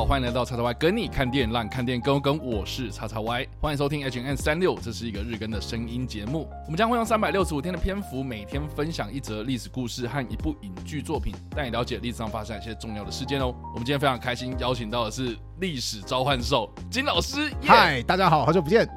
好，欢迎来到叉叉 Y 跟你看电影，让看电影更。我是叉叉 Y，欢迎收听 H N 三六，这是一个日更的声音节目。我们将会用三百六十五天的篇幅，每天分享一则历史故事和一部影剧作品，带你了解历史上发生一些重要的事件哦。我们今天非常开心，邀请到的是历史召唤兽金老师。嗨，大家好，好久不见。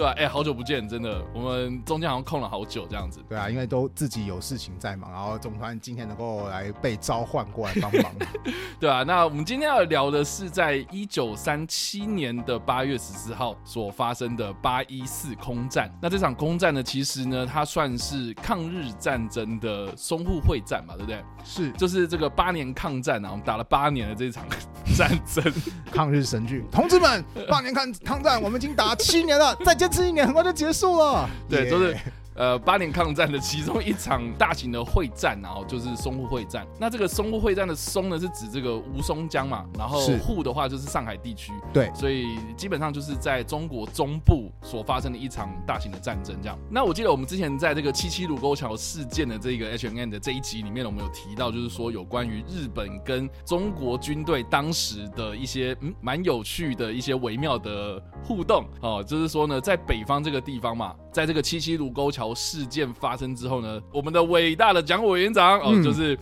对啊，哎，好久不见，真的，我们中间好像空了好久这样子。对啊，因为都自己有事情在忙，然后总算今天能够来被召唤过来帮忙。对啊，那我们今天要聊的是在一九三七年的八月十四号所发生的八一四空战。那这场空战呢，其实呢，它算是抗日战争的淞沪会战嘛，对不对？是，就是这个八年抗战啊，我们打了八年的这场 战争，抗日神剧，同志们，八年抗抗战，我们已经打七年了，再。坚持一年，很快就结束了。对，就是。呃，八年抗战的其中一场大型的会战，然后就是淞沪会战。那这个淞沪会战的淞呢，是指这个吴淞江嘛，然后沪的话就是上海地区。对，所以基本上就是在中国中部所发生的一场大型的战争。这样。那我记得我们之前在这个七七卢沟桥事件的这个 H N N 的这一集里面，我们有提到，就是说有关于日本跟中国军队当时的一些嗯蛮有趣的一些微妙的互动哦，就是说呢，在北方这个地方嘛。在这个七七卢沟桥事件发生之后呢，我们的伟大的蒋委员长哦，就是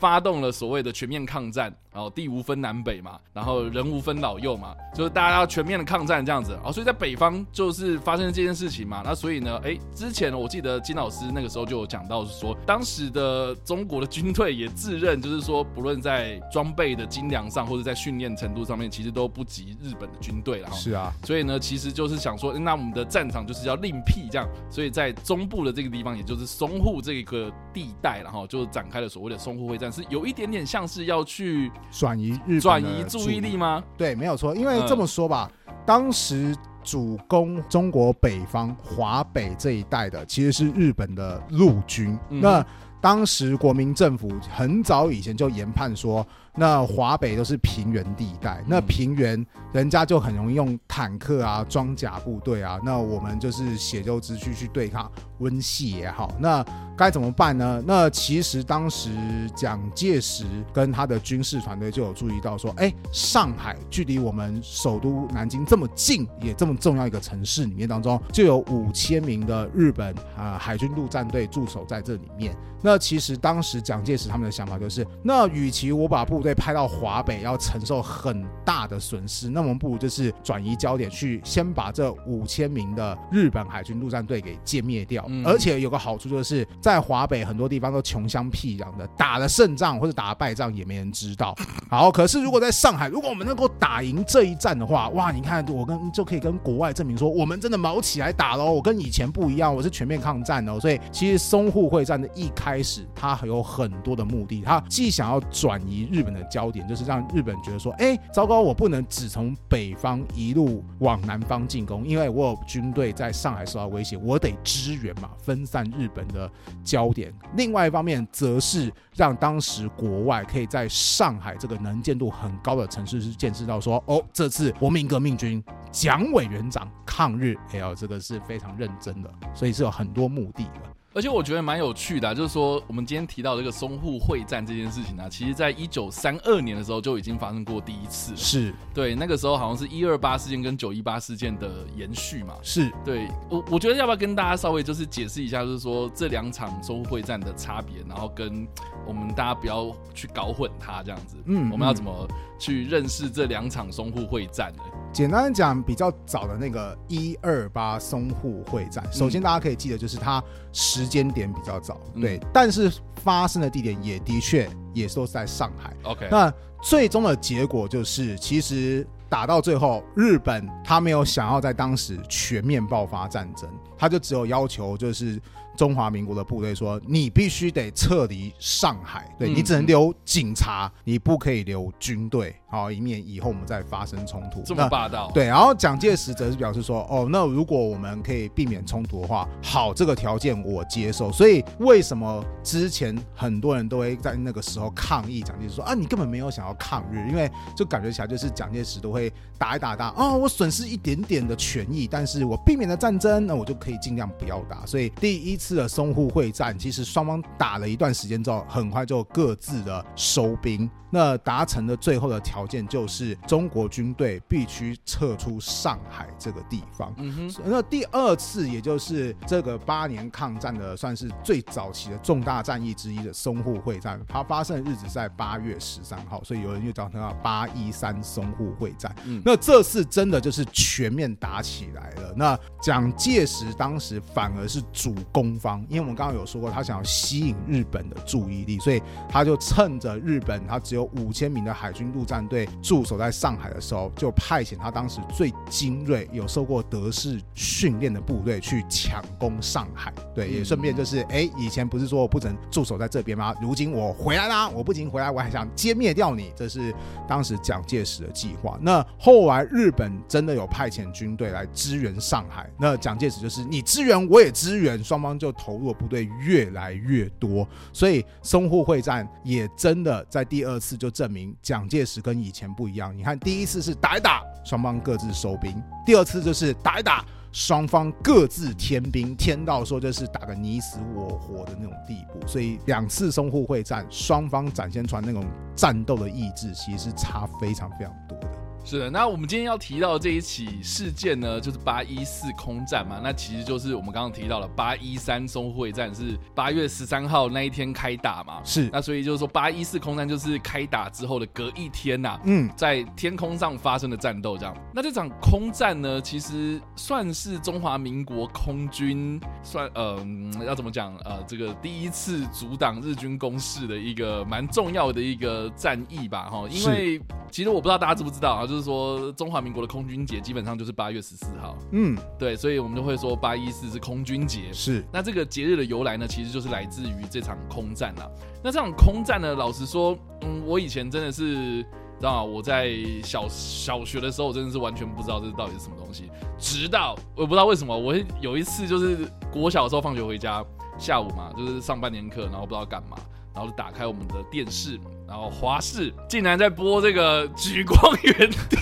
发动了所谓的全面抗战。然后地无分南北嘛，然后人无分老幼嘛，就是大家要全面的抗战这样子啊，所以在北方就是发生这件事情嘛。那所以呢，哎，之前我记得金老师那个时候就有讲到，是说当时的中国的军队也自认，就是说不论在装备的精良上，或者在训练程度上面，其实都不及日本的军队了。是啊，所以呢，其实就是想说，那我们的战场就是要另辟这样，所以在中部的这个地方，也就是淞沪这个地带，然后就展开了所谓的淞沪会战，是有一点点像是要去。转移日转移注意力吗？对，没有错。因为这么说吧，当时主攻中国北方华北这一带的，其实是日本的陆军。那当时国民政府很早以前就研判说。那华北都是平原地带，那平原人家就很容易用坦克啊、装甲部队啊，那我们就是血肉之躯去对抗温系也好，那该怎么办呢？那其实当时蒋介石跟他的军事团队就有注意到说，哎，上海距离我们首都南京这么近，也这么重要一个城市里面当中，就有五千名的日本啊海军陆战队驻守在这里面。那其实当时蒋介石他们的想法就是，那与其我把部部队派到华北要承受很大的损失，那我们不如就是转移焦点，去先把这五千名的日本海军陆战队给歼灭掉。而且有个好处就是在华北很多地方都穷乡僻壤的，打了胜仗或者打了败仗也没人知道。好，可是如果在上海，如果我们能够打赢这一战的话，哇，你看我跟就可以跟国外证明说，我们真的毛起来打喽，我跟以前不一样，我是全面抗战哦。所以其实淞沪会战的一开始，它有很多的目的，它既想要转移日本。的焦点就是让日本觉得说，哎，糟糕，我不能只从北方一路往南方进攻，因为我有军队在上海受到威胁，我得支援嘛，分散日本的焦点。另外一方面，则是让当时国外可以在上海这个能见度很高的城市是见识到说，哦，这次国民革命军蒋委员长抗日，哎呦，这个是非常认真的，所以是有很多目的的。而且我觉得蛮有趣的，就是说我们今天提到这个淞沪会战这件事情呢，其实在一九三二年的时候就已经发生过第一次。是对，那个时候好像是一二八事件跟九一八事件的延续嘛。是对，我我觉得要不要跟大家稍微就是解释一下，就是说这两场淞沪会战的差别，然后跟我们大家不要去搞混它这样子。嗯，我们要怎么去认识这两场淞沪会战呢？简单讲，比较早的那个一二八淞沪会战，首先大家可以记得，就是它时间点比较早，对，但是发生的地点也的确也都是在上海。OK，那最终的结果就是，其实打到最后，日本他没有想要在当时全面爆发战争，他就只有要求就是。中华民国的部队说：“你必须得撤离上海，对你只能留警察，你不可以留军队，好，以免以后我们再发生冲突。”这么霸道。对，然后蒋介石则是表示说：“哦，那如果我们可以避免冲突的话，好，这个条件我接受。”所以为什么之前很多人都会在那个时候抗议蒋介石说：“啊，你根本没有想要抗日，因为就感觉起来就是蒋介石都会。”打一打打哦，我损失一点点的权益，但是我避免了战争，那我就可以尽量不要打。所以第一次的淞沪会战，其实双方打了一段时间之后，很快就各自的收兵。那达成的最后的条件就是中国军队必须撤出上海这个地方。嗯哼，那第二次，也就是这个八年抗战的算是最早期的重大战役之一的淞沪会战，它发生的日子在八月十三号，所以有人就叫它八一三淞沪会战。嗯，那这次真的就是全面打起来了。那蒋介石当时反而是主攻方，因为我们刚刚有说过，他想要吸引日本的注意力，所以他就趁着日本他只有五千名的海军陆战队驻守在上海的时候，就派遣他当时最精锐、有受过德式训练的部队去强攻上海。对，也顺便就是，哎，以前不是说我不能驻守在这边吗？如今我回来啦！我不仅回来，我还想歼灭掉你。这是当时蒋介石的计划。那后来日本真的有派遣军队来支援上海，那蒋介石就是你支援我也支援，双方就投入的部队越来越多，所以淞沪会战也真的在第二次就证明蒋介石跟以前不一样。你看第一次是打一打，双方各自收兵；第二次就是打一打，双方各自添兵，添到说就是打个你死我活的那种地步。所以两次淞沪会战，双方展现出来那种战斗的意志，其实是差非常非常多。是的，那我们今天要提到这一起事件呢，就是八一四空战嘛。那其实就是我们刚刚提到了八一三淞沪会战是八月十三号那一天开打嘛。是，那所以就是说八一四空战就是开打之后的隔一天呐，嗯，在天空上发生的战斗这样。那这场空战呢，其实算是中华民国空军算呃要怎么讲呃这个第一次阻挡日军攻势的一个蛮重要的一个战役吧哈。因为其实我不知道大家知不知道啊。就是说，中华民国的空军节基本上就是八月十四号。嗯，对，所以我们就会说八一四是空军节。是，那这个节日的由来呢，其实就是来自于这场空战啊。那这场空战呢，老实说，嗯，我以前真的是，知道我在小小学的时候，我真的是完全不知道这到底是什么东西。直到我不知道为什么，我有一次就是国小的时候放学回家，下午嘛，就是上半年课，然后不知道干嘛。然后就打开我们的电视，然后华视竟然在播这个《举光原地》。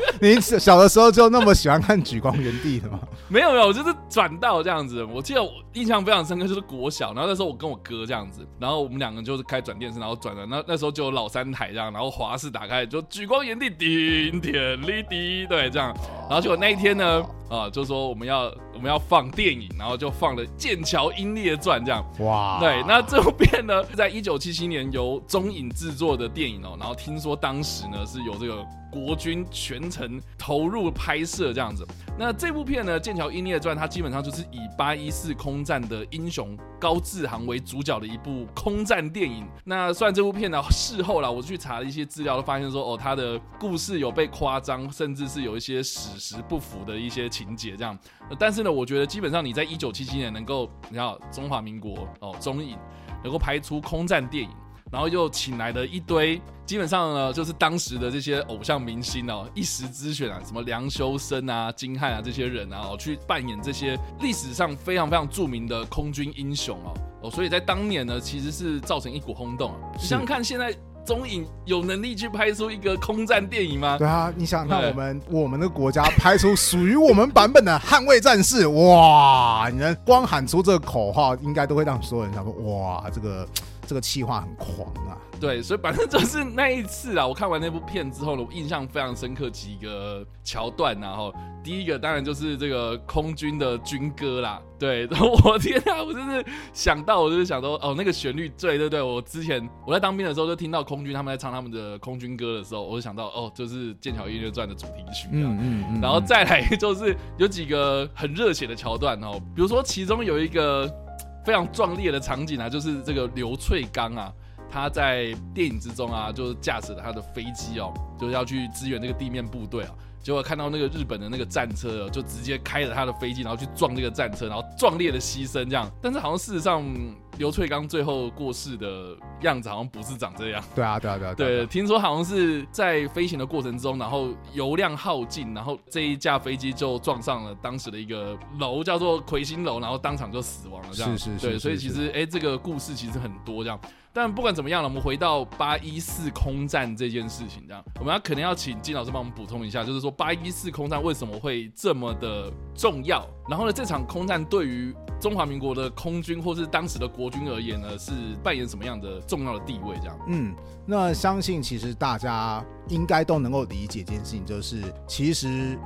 你小的时候就那么喜欢看《举光原地》的吗？没 有没有，就是转到这样子。我记得我印象非常深刻，就是国小，然后那时候我跟我哥这样子，然后我们两个就是开转电视，然后转了。那那时候就有老三台这样，然后华视打开就《举光原地》，顶天立地，对，这样。然后结果那一天呢？啊，就说我们要我们要放电影，然后就放了《剑桥英烈传》这样。哇，对，那这部片呢，在一九七七年由中影制制作的电影哦，然后听说当时呢是有这个。国军全程投入拍摄这样子，那这部片呢，《剑桥英烈传》它基本上就是以八一四空战的英雄高志航为主角的一部空战电影。那虽然这部片呢，事后啦，我去查了一些资料，都发现说，哦，它的故事有被夸张，甚至是有一些史实不符的一些情节这样。但是呢，我觉得基本上你在一九七七年能够，你知道中华民国哦中影能够拍出空战电影。然后又请来了一堆，基本上呢就是当时的这些偶像明星哦，一时之选啊，什么梁修身啊、金汉啊这些人啊，去扮演这些历史上非常非常著名的空军英雄哦哦，所以在当年呢，其实是造成一股轰动。想想看，现在中影有能力去拍出一个空战电影吗？对啊，你想想看，我们我们的国家拍出属于我们版本的捍卫战士，哇！你能光喊出这个口号，应该都会让所有人想说，哇，这个。这个气话很狂啊！对，所以反正就是那一次啊，我看完那部片之后呢，我印象非常深刻几个桥段，然后第一个当然就是这个空军的军歌啦。对，我天啊，我真是想到，我就是想说，哦，那个旋律，对对对，我之前我在当兵的时候就听到空军他们在唱他们的空军歌的时候，我就想到，哦，就是《剑桥音乐传》的主题曲。嗯嗯嗯。然后再来就是有几个很热血的桥段哦，比如说其中有一个。非常壮烈的场景啊，就是这个刘翠刚啊，他在电影之中啊，就是驾驶他的飞机哦，就要去支援这个地面部队啊。结果看到那个日本的那个战车，就直接开着他的飞机，然后去撞这个战车，然后壮烈的牺牲这样。但是好像事实上，刘翠刚最后过世的样子好像不是长这样。对啊，对啊，对啊。对，听说好像是在飞行的过程中，然后油量耗尽，然后这一架飞机就撞上了当时的一个楼，叫做魁星楼，然后当场就死亡了。这样是是是。对，所以其实哎，这个故事其实很多这样。但不管怎么样了，我们回到八一四空战这件事情，这样我们要可能要请金老师帮我们补充一下，就是说八一四空战为什么会这么的重要？然后呢，这场空战对于中华民国的空军或是当时的国军而言呢，是扮演什么样的重要的地位？这样，嗯，那相信其实大家应该都能够理解一件事情，就是其实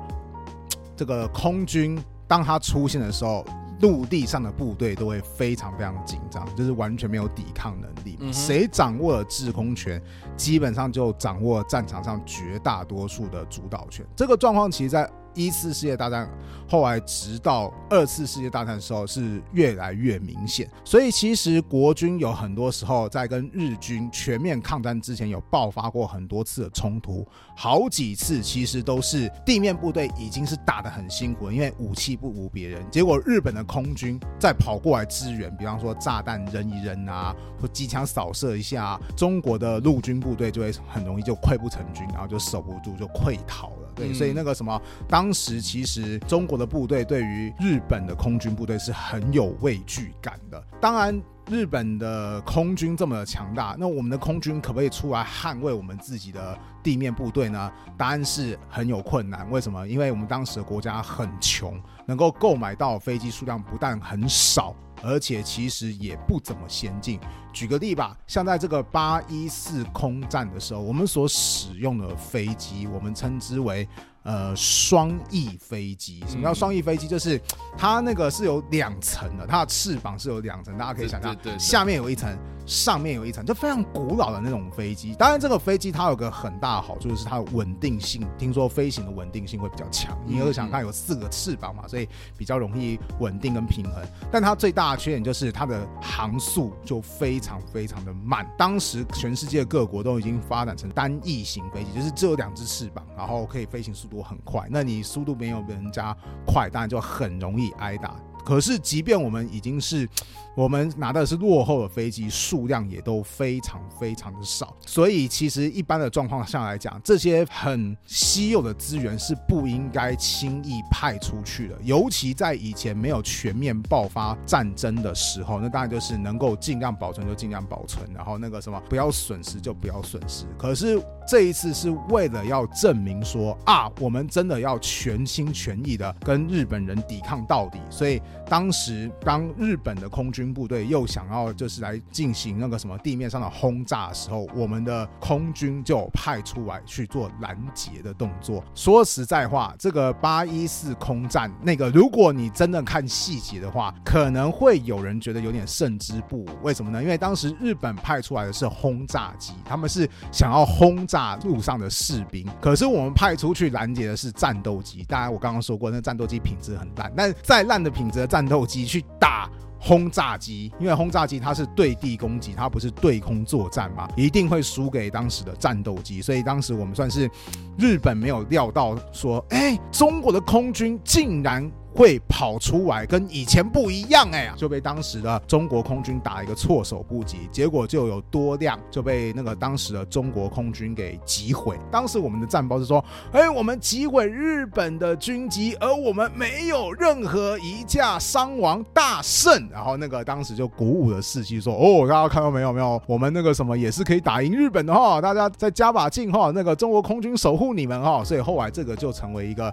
这个空军当它出现的时候。陆地上的部队都会非常非常紧张，就是完全没有抵抗能力。谁掌握了制空权，基本上就掌握战场上绝大多数的主导权。这个状况其实，在一次世界大战后来，直到二次世界大战的时候，是越来越明显。所以，其实国军有很多时候在跟日军全面抗战之前，有爆发过很多次的冲突，好几次其实都是地面部队已经是打得很辛苦，因为武器不如别人。结果日本的空军再跑过来支援，比方说炸弹扔一扔啊，或机枪扫射一下，中国的陆军部队就会很容易就溃不成军，然后就守不住，就溃逃了。对，所以那个什么，当时其实中国的部队对于日本的空军部队是很有畏惧感的。当然，日本的空军这么强大，那我们的空军可不可以出来捍卫我们自己的地面部队呢？答案是很有困难。为什么？因为我们当时的国家很穷，能够购买到飞机数量不但很少。而且其实也不怎么先进。举个例吧，像在这个八一四空战的时候，我们所使用的飞机，我们称之为。呃，双翼飞机，什么叫双翼飞机？就是它那个是有两层的，它的翅膀是有两层，大家可以想象，下面有一层，上面有一层，就非常古老的那种飞机。当然，这个飞机它有个很大的好处，就是它的稳定性，听说飞行的稳定性会比较强。你有想它有四个翅膀嘛，所以比较容易稳定跟平衡。但它最大的缺点就是它的航速就非常非常的慢。当时全世界各国都已经发展成单翼型飞机，就是只有两只翅膀，然后可以飞行速。度很快，那你速度没有人家快，当然就很容易挨打。可是，即便我们已经是我们拿的是落后的飞机，数量也都非常非常的少。所以，其实一般的状况下来讲，这些很稀有的资源是不应该轻易派出去的。尤其在以前没有全面爆发战争的时候，那当然就是能够尽量保存就尽量保存，然后那个什么不要损失就不要损失。可是这一次是为了要证明说啊，我们真的要全心全意的跟日本人抵抗到底，所以。当时，当日本的空军部队又想要就是来进行那个什么地面上的轰炸的时候，我们的空军就派出来去做拦截的动作。说实在话，这个八一四空战，那个如果你真的看细节的话，可能会有人觉得有点胜之不武。为什么呢？因为当时日本派出来的是轰炸机，他们是想要轰炸路上的士兵，可是我们派出去拦截的是战斗机。当然，我刚刚说过，那战斗机品质很烂，但再烂的品质的战斗机去打轰炸机，因为轰炸机它是对地攻击，它不是对空作战嘛，一定会输给当时的战斗机。所以当时我们算是日本没有料到说，哎，中国的空军竟然。会跑出来跟以前不一样哎，就被当时的中国空军打一个措手不及，结果就有多辆就被那个当时的中国空军给击毁。当时我们的战报是说，哎，我们击毁日本的军机，而我们没有任何一架伤亡，大胜。然后那个当时就鼓舞了士气，说，哦，大家看到没有没有，我们那个什么也是可以打赢日本的哈，大家再加把劲哈，那个中国空军守护你们哈。所以后来这个就成为一个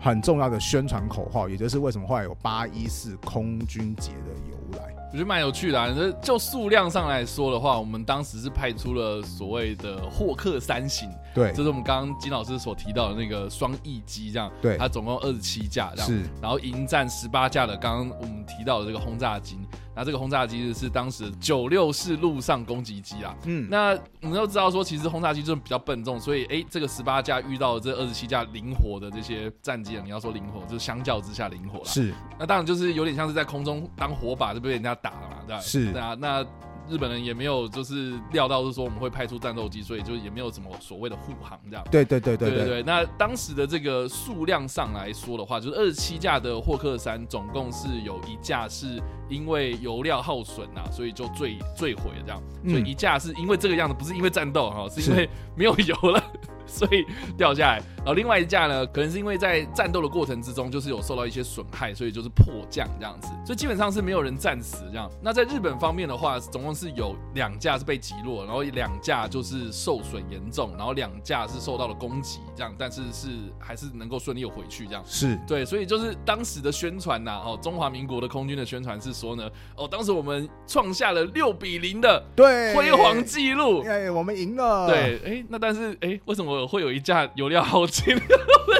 很重要的宣传口号。也就是为什么后来有八一四空军节的由来，我觉得蛮有趣的。这就数量上来说的话，我们当时是派出了所谓的霍克三型，对，这是我们刚刚金老师所提到的那个双翼机，这样，对，它总共二十七架，这样，是，然后迎战十八架的刚刚我们提到的这个轰炸机。那这个轰炸机是当时九六式陆上攻击机啊。嗯，那我们都知道说，其实轰炸机就是比较笨重，所以哎，这个十八架遇到这二十七架灵活的这些战机啊，你要说灵活，就是相较之下灵活了。是，那当然就是有点像是在空中当火把就被人家打了嘛，对吧？是，对啊，那。日本人也没有就是料到是说我们会派出战斗机，所以就也没有什么所谓的护航这样。对对对对对对。那当时的这个数量上来说的话，就是二十七架的霍克三，总共是有一架是因为油料耗损啊，所以就坠坠毁了这样。所以一架是因为这个样子，不是因为战斗哈，是因为没有油了。所以掉下来。然后另外一架呢，可能是因为在战斗的过程之中，就是有受到一些损害，所以就是迫降这样子。所以基本上是没有人战死这样。那在日本方面的话，总共是有两架是被击落，然后两架就是受损严重，然后两架是受到了攻击这样，但是是还是能够顺利回去这样。是对，所以就是当时的宣传呐，哦，中华民国的空军的宣传是说呢，哦，当时我们创下了六比零的对辉煌记录。哎，我们赢了。对，哎，那但是哎，为什么会有一架油料耗尽？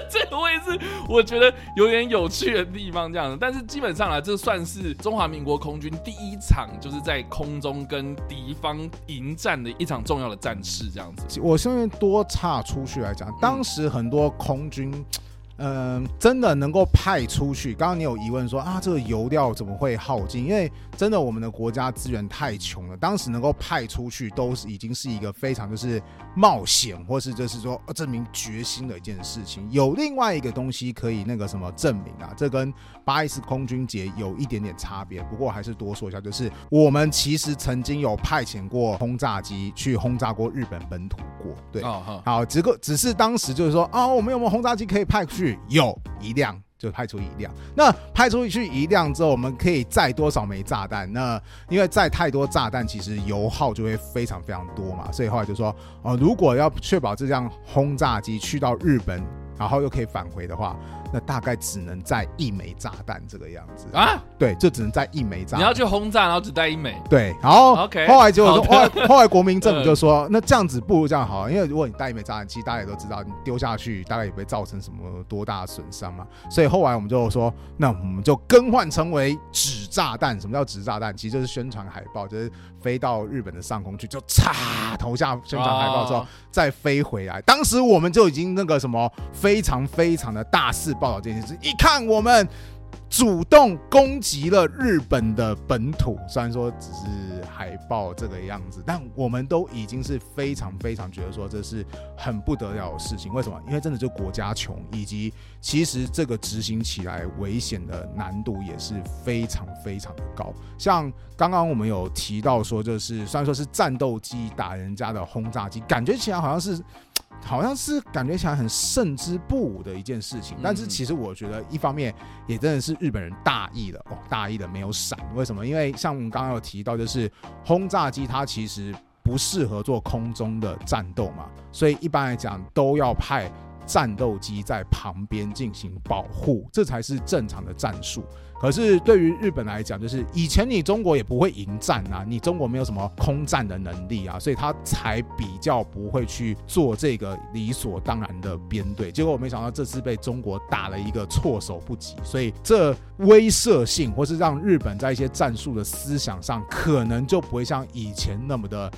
这个位置我觉得有点有趣的地方，这样子。但是基本上啊，这算是中华民国空军第一场就是在空中跟敌方迎战的一场重要的战事，这样子。我顺便多岔出去来讲，当时很多空军。嗯，真的能够派出去？刚刚你有疑问说啊，这个油料怎么会耗尽？因为真的我们的国家资源太穷了，当时能够派出去都是已经是一个非常就是冒险，或是就是说证明决心的一件事情。有另外一个东西可以那个什么证明啊？这跟八一四空军节有一点点差别，不过还是多说一下，就是我们其实曾经有派遣过轰炸机去轰炸过日本本土过。对，好，只个只是当时就是说啊，我们有没有轰炸机可以派去？有一辆就派出一辆，那派出去一辆之后，我们可以载多少枚炸弹？那因为载太多炸弹，其实油耗就会非常非常多嘛，所以后来就说哦，如果要确保这辆轰炸机去到日本，然后又可以返回的话。那大概只能载一枚炸弹这个样子啊？对，就只能载一枚炸。你要去轰炸，然后只带一枚。对，然后 OK。后来结果说，后来后来国民政府就说，那这样子不如这样好，因为如果你带一枚炸弹，其实大家也都知道，你丢下去大概也不会造成什么多大的损伤嘛。所以后来我们就说，那我们就更换成为纸炸弹。什么叫纸炸弹？其实就是宣传海报，就是飞到日本的上空去，就嚓投下宣传海报之后再飞回来。当时我们就已经那个什么非常非常的大肆。报道这件事，一看我们主动攻击了日本的本土，虽然说只是海报这个样子，但我们都已经是非常非常觉得说这是很不得了的事情。为什么？因为真的就国家穷，以及其实这个执行起来危险的难度也是非常非常的高。像刚刚我们有提到说，就是虽然说是战斗机打人家的轰炸机，感觉起来好像是。好像是感觉起来很胜之不武的一件事情，但是其实我觉得一方面也真的是日本人大意了哦，大意的没有闪。为什么？因为像我们刚刚有提到，就是轰炸机它其实不适合做空中的战斗嘛，所以一般来讲都要派战斗机在旁边进行保护，这才是正常的战术。可是对于日本来讲，就是以前你中国也不会迎战啊，你中国没有什么空战的能力啊，所以他才比较不会去做这个理所当然的编队。结果我没想到这次被中国打了一个措手不及，所以这威慑性或是让日本在一些战术的思想上，可能就不会像以前那么的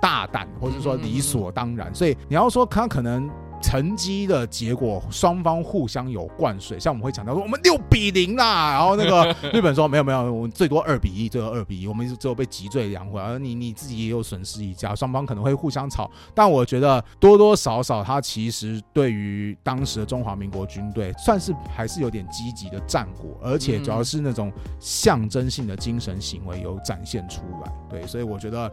大胆，或者说理所当然。所以你要说他可能。成绩的结果，双方互相有灌水，像我们会强调说我们六比零啦，然后那个 日本说没有没有，我们最多二比一，最多二比一，我们只有被击坠两回，而你你自己也有损失一家，双方可能会互相吵，但我觉得多多少少，他其实对于当时的中华民国军队算是还是有点积极的战果，而且主要是那种象征性的精神行为有展现出来，对，所以我觉得。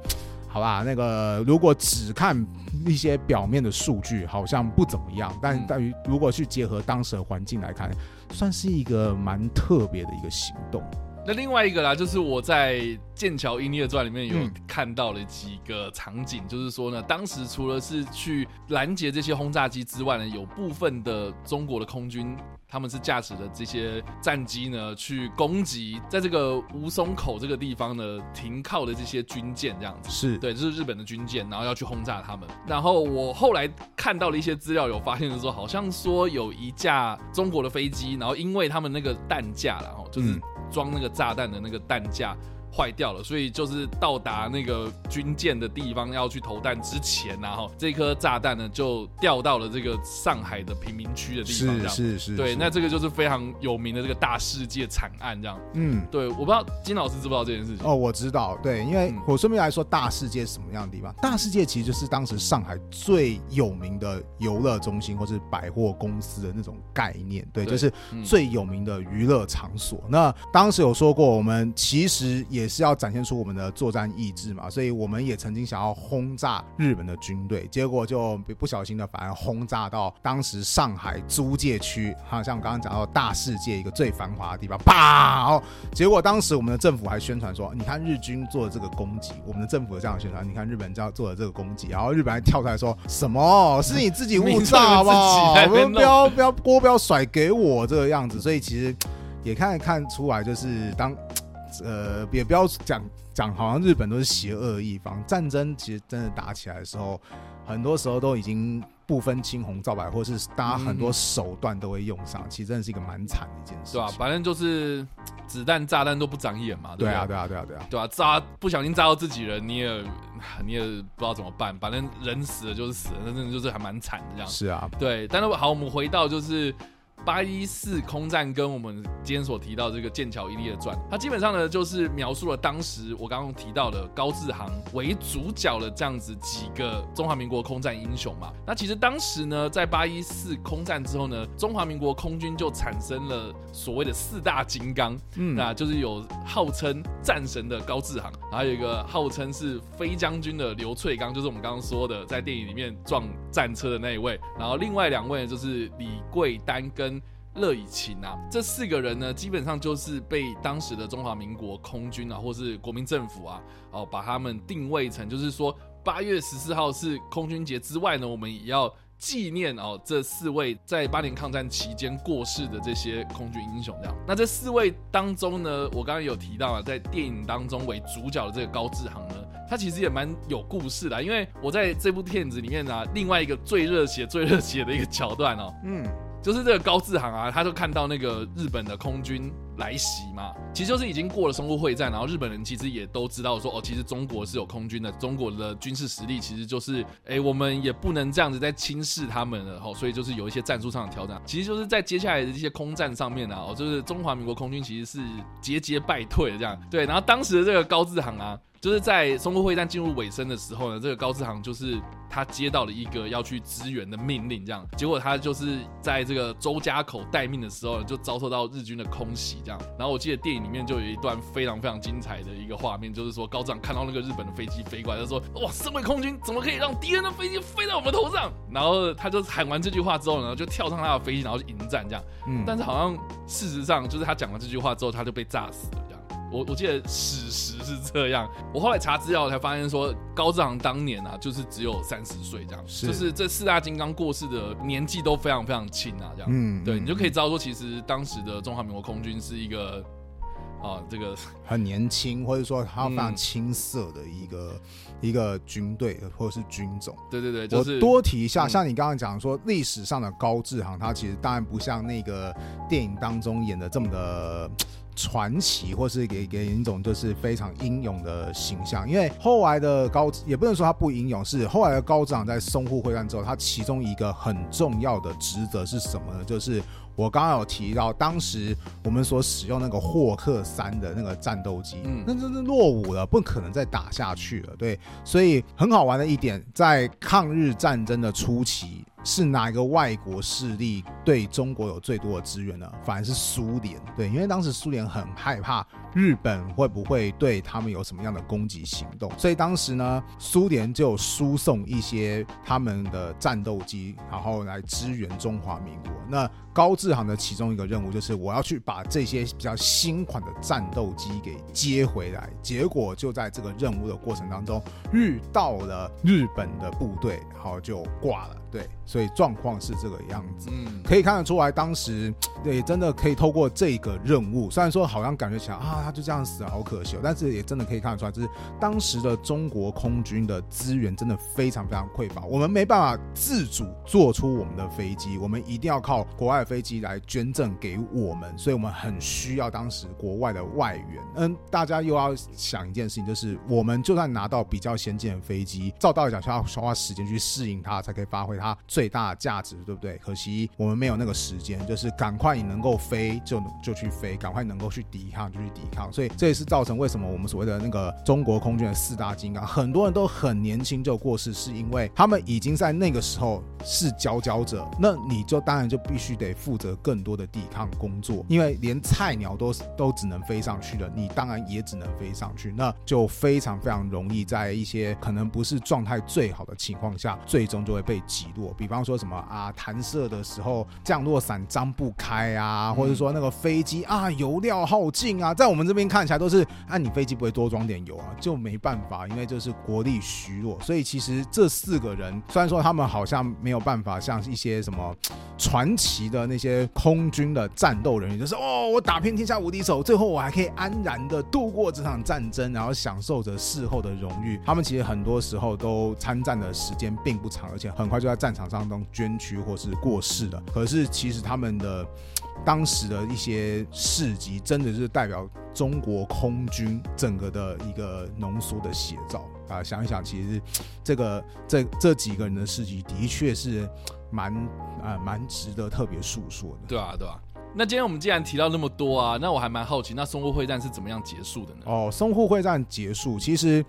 好吧，那个如果只看一些表面的数据，好像不怎么样。但但于如果去结合当时的环境来看，算是一个蛮特别的一个行动。那另外一个啦，就是我在《剑桥英烈传》里面有看到了几个场景，就是说呢，当时除了是去拦截这些轰炸机之外呢，有部分的中国的空军，他们是驾驶的这些战机呢，去攻击在这个吴淞口这个地方呢停靠的这些军舰，这样子是对，这是日本的军舰，然后要去轰炸他们。然后我后来看到了一些资料，有发现是说，好像说有一架中国的飞机，然后因为他们那个弹架，然后就是。装那个炸弹的那个弹架。坏掉了，所以就是到达那个军舰的地方要去投弹之前，然后这颗炸弹呢就掉到了这个上海的贫民区的地方，是是是，对，那这个就是非常有名的这个大世界惨案，这样，嗯，对，我不知道金老师知不知道这件事情？哦，我知道，对，因为我顺便来说，大世界是什么样的地方？大世界其实就是当时上海最有名的游乐中心或是百货公司的那种概念，对，就是最有名的娱乐场所。那当时有说过，我们其实也。也是要展现出我们的作战意志嘛，所以我们也曾经想要轰炸日本的军队，结果就不小心的反而轰炸到当时上海租界区，好像我刚刚讲到大世界一个最繁华的地方，啪！结果当时我们的政府还宣传说，你看日军做的这个攻击，我们的政府这样宣传，你看日本这样做的这个攻击，然后日本还跳出来说什么？是你自己误炸吧，我们不要不要锅不要甩给我这个样子，所以其实也看看出来，就是当呃也不要讲讲，好像日本都是邪恶一方，战争其实真的打起来的时候，很多时候都已经。不分青红皂白，或是大家很多手段都会用上，其实真的是一个蛮惨的一件事，对吧？反正就是子弹、炸弹都不长眼嘛，对啊，对啊，对啊，对啊，对啊，炸不小心炸到自己人，你也 你也不知道怎么办，反正人死了就是死了，那真的就是还蛮惨的这样。是啊，对。但是好，我们回到就是。八一四空战跟我们今天所提到这个剑桥一列传，它基本上呢就是描述了当时我刚刚提到的高志航为主角的这样子几个中华民国空战英雄嘛。那其实当时呢，在八一四空战之后呢，中华民国空军就产生了所谓的四大金刚，嗯，那就是有号称战神的高志航，还有一个号称是飞将军的刘翠刚，就是我们刚刚说的在电影里面撞战车的那一位。然后另外两位就是李桂丹跟跟乐以琴啊，这四个人呢，基本上就是被当时的中华民国空军啊，或是国民政府啊，哦，把他们定位成，就是说八月十四号是空军节之外呢，我们也要纪念哦这四位在八年抗战期间过世的这些空军英雄。这样，那这四位当中呢，我刚刚有提到啊，在电影当中为主角的这个高志航呢，他其实也蛮有故事的，因为我在这部片子里面呢，另外一个最热血、最热血的一个 桥段哦，嗯。就是这个高志航啊，他就看到那个日本的空军来袭嘛，其实就是已经过了淞沪会战，然后日本人其实也都知道说，哦，其实中国是有空军的，中国的军事实力其实就是，哎，我们也不能这样子再轻视他们了，吼，所以就是有一些战术上的调整，其实就是在接下来的这些空战上面呢，哦，就是中华民国空军其实是节节败退的这样，对，然后当时的这个高志航啊。就是在淞沪会战进入尾声的时候呢，这个高志航就是他接到了一个要去支援的命令，这样，结果他就是在这个周家口待命的时候，就遭受到日军的空袭，这样。然后我记得电影里面就有一段非常非常精彩的一个画面，就是说高志航看到那个日本的飞机飞过来，他说：“哇，身为空军，怎么可以让敌人的飞机飞到我们头上？”然后他就喊完这句话之后呢，就跳上他的飞机，然后去迎战，这样。嗯。但是好像事实上，就是他讲完这句话之后，他就被炸死了，我我记得史实是这样，我后来查资料才发现说，高志航当年啊，就是只有三十岁这样，就是这四大金刚过世的年纪都非常非常轻啊，这样，嗯，对你就可以知道说，其实当时的中华民国空军是一个啊，这个很年轻，或者说他非常青涩的一个一个军队或者是军种。对对对，我多提一下，像你刚刚讲说历史上的高志航，他其实当然不像那个电影当中演的这么的。传奇，或是给给人一种就是非常英勇的形象，因为后来的高也不能说他不英勇，是后来的高长在淞沪会战之后，他其中一个很重要的职责是什么呢？就是我刚刚有提到，当时我们所使用那个霍克三的那个战斗机，嗯，那真是落伍了，不可能再打下去了，对，所以很好玩的一点，在抗日战争的初期。是哪一个外国势力对中国有最多的资源呢？反而是苏联，对，因为当时苏联很害怕日本会不会对他们有什么样的攻击行动，所以当时呢，苏联就输送一些他们的战斗机，然后来支援中华民国。那高志航的其中一个任务就是我要去把这些比较新款的战斗机给接回来，结果就在这个任务的过程当中遇到了日本的部队，然后就挂了。对，所以状况是这个样子，嗯，可以看得出来，当时 对真的可以透过这个任务，虽然说好像感觉起来啊，他就这样死了，好可惜，哦但是也真的可以看得出来，就是当时的中国空军的资源真的非常非常匮乏，我们没办法自主做出我们的飞机，我们一定要靠国外的飞机来捐赠给我们，所以我们很需要当时国外的外援。嗯，大家又要想一件事情，就是我们就算拿到比较先进的飞机，照道理讲，需要花时间去适应它，才可以发挥它。它最大的价值，对不对？可惜我们没有那个时间，就是赶快你能够飞就就去飞，赶快能够去抵抗就去抵抗。所以这也是造成为什么我们所谓的那个中国空军的四大金刚，很多人都很年轻就过世，是因为他们已经在那个时候是佼佼者。那你就当然就必须得负责更多的抵抗工作，因为连菜鸟都都只能飞上去了，你当然也只能飞上去，那就非常非常容易在一些可能不是状态最好的情况下，最终就会被击落。比方说什么啊，弹射的时候降落伞张不开啊，或者说那个飞机啊油料耗尽啊，在我们这边看起来都是啊，你飞机不会多装点油啊，就没办法，因为这是国力虚弱。所以其实这四个人虽然说他们好像没有办法像一些什么传奇的那些空军的战斗人员，就是哦，我打遍天下无敌手，最后我还可以安然的度过这场战争，然后享受着事后的荣誉。他们其实很多时候都参战的时间并不长，而且很快就在战场上中捐躯或是过世了。可是其实他们的 当时的一些事迹，真的是代表中国空军整个的一个浓缩的写照啊！想一想，其实 这个这这几个人的事迹，的确是蛮啊蛮值得特别诉说的。对啊，对啊。那今天我们既然提到那么多啊，那我还蛮好奇，那淞沪会战是怎么样结束的呢？哦，淞沪会战结束，其实。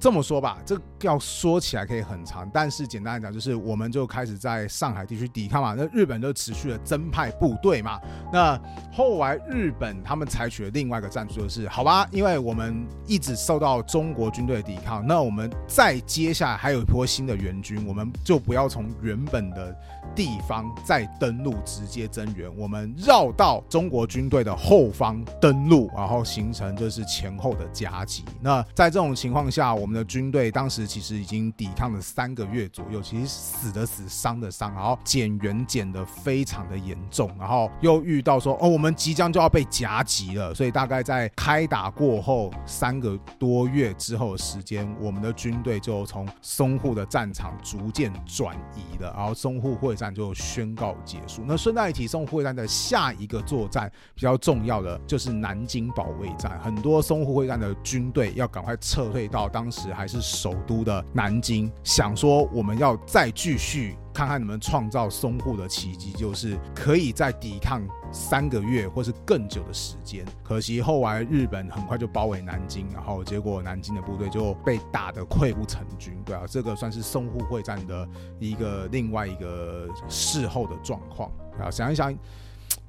这么说吧，这要说起来可以很长，但是简单来讲，就是我们就开始在上海地区抵抗嘛。那日本就持续的增派部队嘛。那后来日本他们采取了另外一个战术，就是好吧，因为我们一直受到中国军队的抵抗，那我们再接下来还有一波新的援军，我们就不要从原本的地方再登陆，直接增援，我们绕到中国军队的后方登陆，然后形成就是前后的夹击。那在这种情况下，我我们的军队当时其实已经抵抗了三个月左右，其实死的死，伤的伤，然后减员减的非常的严重，然后又遇到说哦，我们即将就要被夹击了，所以大概在开打过后三个多月之后的时间，我们的军队就从淞沪的战场逐渐转移了，然后淞沪会战就宣告结束。那顺带一提，淞沪会战的下一个作战比较重要的就是南京保卫战，很多淞沪会战的军队要赶快撤退到当时。还是首都的南京，想说我们要再继续看看能不能创造淞沪的奇迹，就是可以再抵抗三个月或是更久的时间。可惜后来日本很快就包围南京，然后结果南京的部队就被打得溃不成军。对啊，这个算是淞沪会战的一个另外一个事后的状况啊，想一想。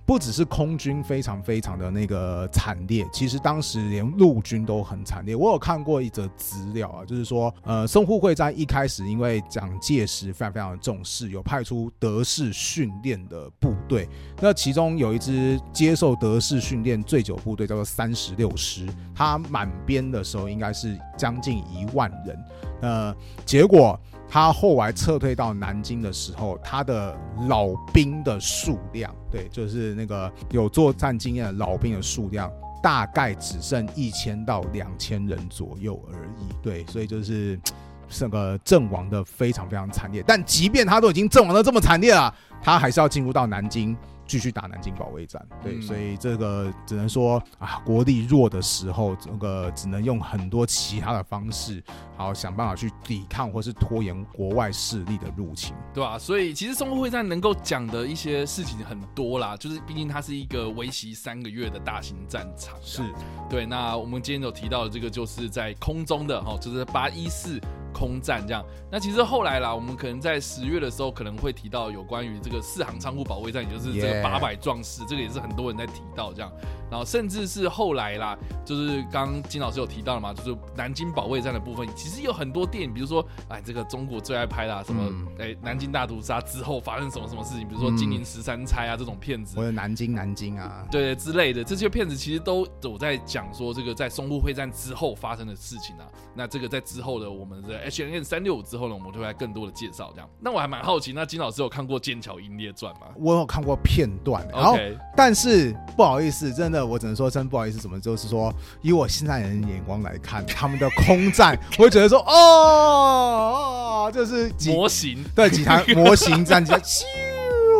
不只是空军非常非常的那个惨烈，其实当时连陆军都很惨烈。我有看过一则资料啊，就是说，呃，淞沪会战一开始，因为蒋介石非常非常重视，有派出德式训练的部队。那其中有一支接受德式训练最久部队叫做三十六师，它满编的时候应该是将近一万人。呃，结果。他后来撤退到南京的时候，他的老兵的数量，对，就是那个有作战经验的老兵的数量，大概只剩一千到两千人左右而已。对，所以就是这个阵亡的非常非常惨烈。但即便他都已经阵亡的这么惨烈了，他还是要进入到南京。继续打南京保卫战，对，所以这个只能说啊，国力弱的时候，这个只能用很多其他的方式，好想办法去抵抗或是拖延国外势力的入侵，对吧？所以其实淞沪会战能够讲的一些事情很多啦，就是毕竟它是一个为期三个月的大型战场，是对。那我们今天有提到的这个，就是在空中的哈，就是八一四。空战这样，那其实后来啦，我们可能在十月的时候可能会提到有关于这个四行仓库保卫战，也就是这个八百壮士，这个也是很多人在提到这样。然后甚至是后来啦，就是刚金老师有提到了嘛，就是南京保卫战的部分，其实有很多电影，比如说哎，这个中国最爱拍的什么哎，南京大屠杀之后发生什么什么事情，比如说金陵十三钗啊这种片子，或者南京南京啊，对之类的这些片子，其实都有在讲说这个在淞沪会战之后发生的事情啊。那这个在之后的我们的 H N N 三六五之后呢，我们就会更多的介绍这样。那我还蛮好奇，那金老师有看过《剑桥英烈传》吗？我有看过片段，然后但是不好意思，真的我只能说真不好意思，怎么就是说以我现在人眼光来看，他们的空战，我会觉得说 哦，哦就是模型。对几台模型战机咻，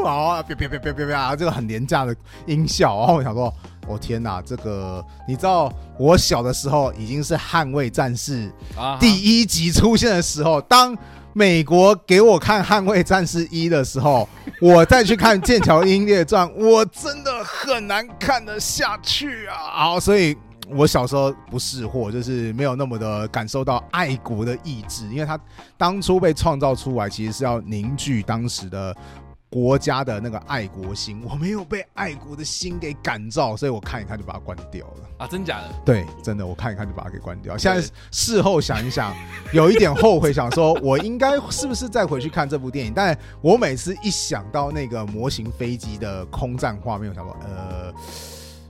然后别别别别别别啊，这个很廉价的音效，然后我想说。我天哪，这个你知道，我小的时候已经是捍卫战士第一集出现的时候，当美国给我看《捍卫战士一》的时候，我再去看《剑桥英烈传》，我真的很难看得下去啊！好，所以。我小时候不识货，就是没有那么的感受到爱国的意志，因为他当初被创造出来，其实是要凝聚当时的国家的那个爱国心。我没有被爱国的心给感召，所以我看一看就把它关掉了。啊，真假的？对，真的，我看一看就把它给关掉。现在事后想一想，有一点后悔，想说我应该是不是再回去看这部电影？但我每次一想到那个模型飞机的空战画面，我想说，呃。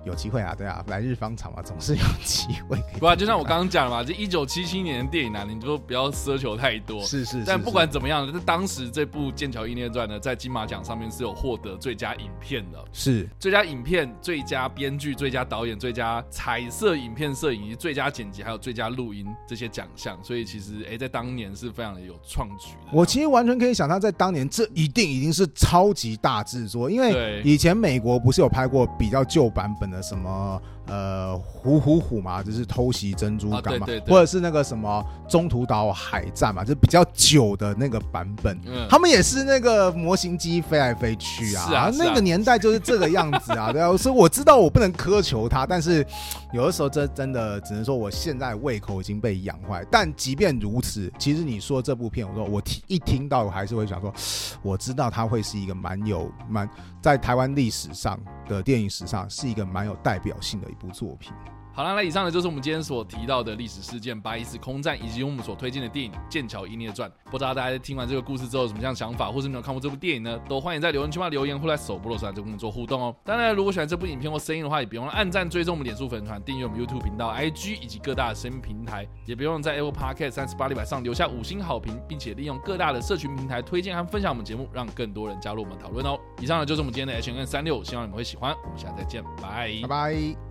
有机会啊，对啊，来日方长嘛，总是有机会。不啊，就像我刚刚讲了嘛，这一九七七年的电影啊，你就不要奢求太多。是是。但不管怎么样，是当时这部《剑桥英烈传》呢，在金马奖上面是有获得最佳影片的。是。最佳影片、最佳编剧、最佳导演、最佳彩色影片摄影以及最佳剪辑，还有最佳录音这些奖项。所以其实，哎，在当年是非常的有创举的。我其实完全可以想象，在当年这一定已经是超级大制作，因为以前美国不是有拍过比较旧版本的什么。呃，虎虎虎嘛，就是偷袭珍珠港嘛，或者是那个什么中途岛海战嘛，就比较久的那个版本。嗯，他们也是那个模型机飞来飞去啊，是啊，那个年代就是这个样子啊。对啊，所以我知道我不能苛求他，但是有的时候这真的只能说我现在胃口已经被养坏。但即便如此，其实你说这部片，我说我听一听到，我还是会想说，我知道它会是一个蛮有蛮在台湾历史上的电影史上是一个蛮有代表性的。一部作品。好了，那以上呢就是我们今天所提到的历史事件八一四空战，以及我们所推荐的电影《剑桥英烈传》。不知道大家在听完这个故事之后有什么样想法，或是没有看过这部电影呢？都欢迎在留言区嘛留言，或来手部落上就跟我们做互动哦。当然，如果喜欢这部影片或声音的话，也别忘了按赞、追踪我们脸书粉团、订阅我们 YouTube 频道、IG 以及各大的声音平台，也别忘了在 Apple Podcast 三十八里百上留下五星好评，并且利用各大的社群平台推荐和分享我们节目，让更多人加入我们讨论哦。以上呢就是我们今天的 H N 三六，希望你们会喜欢。我们下次再见，拜拜拜。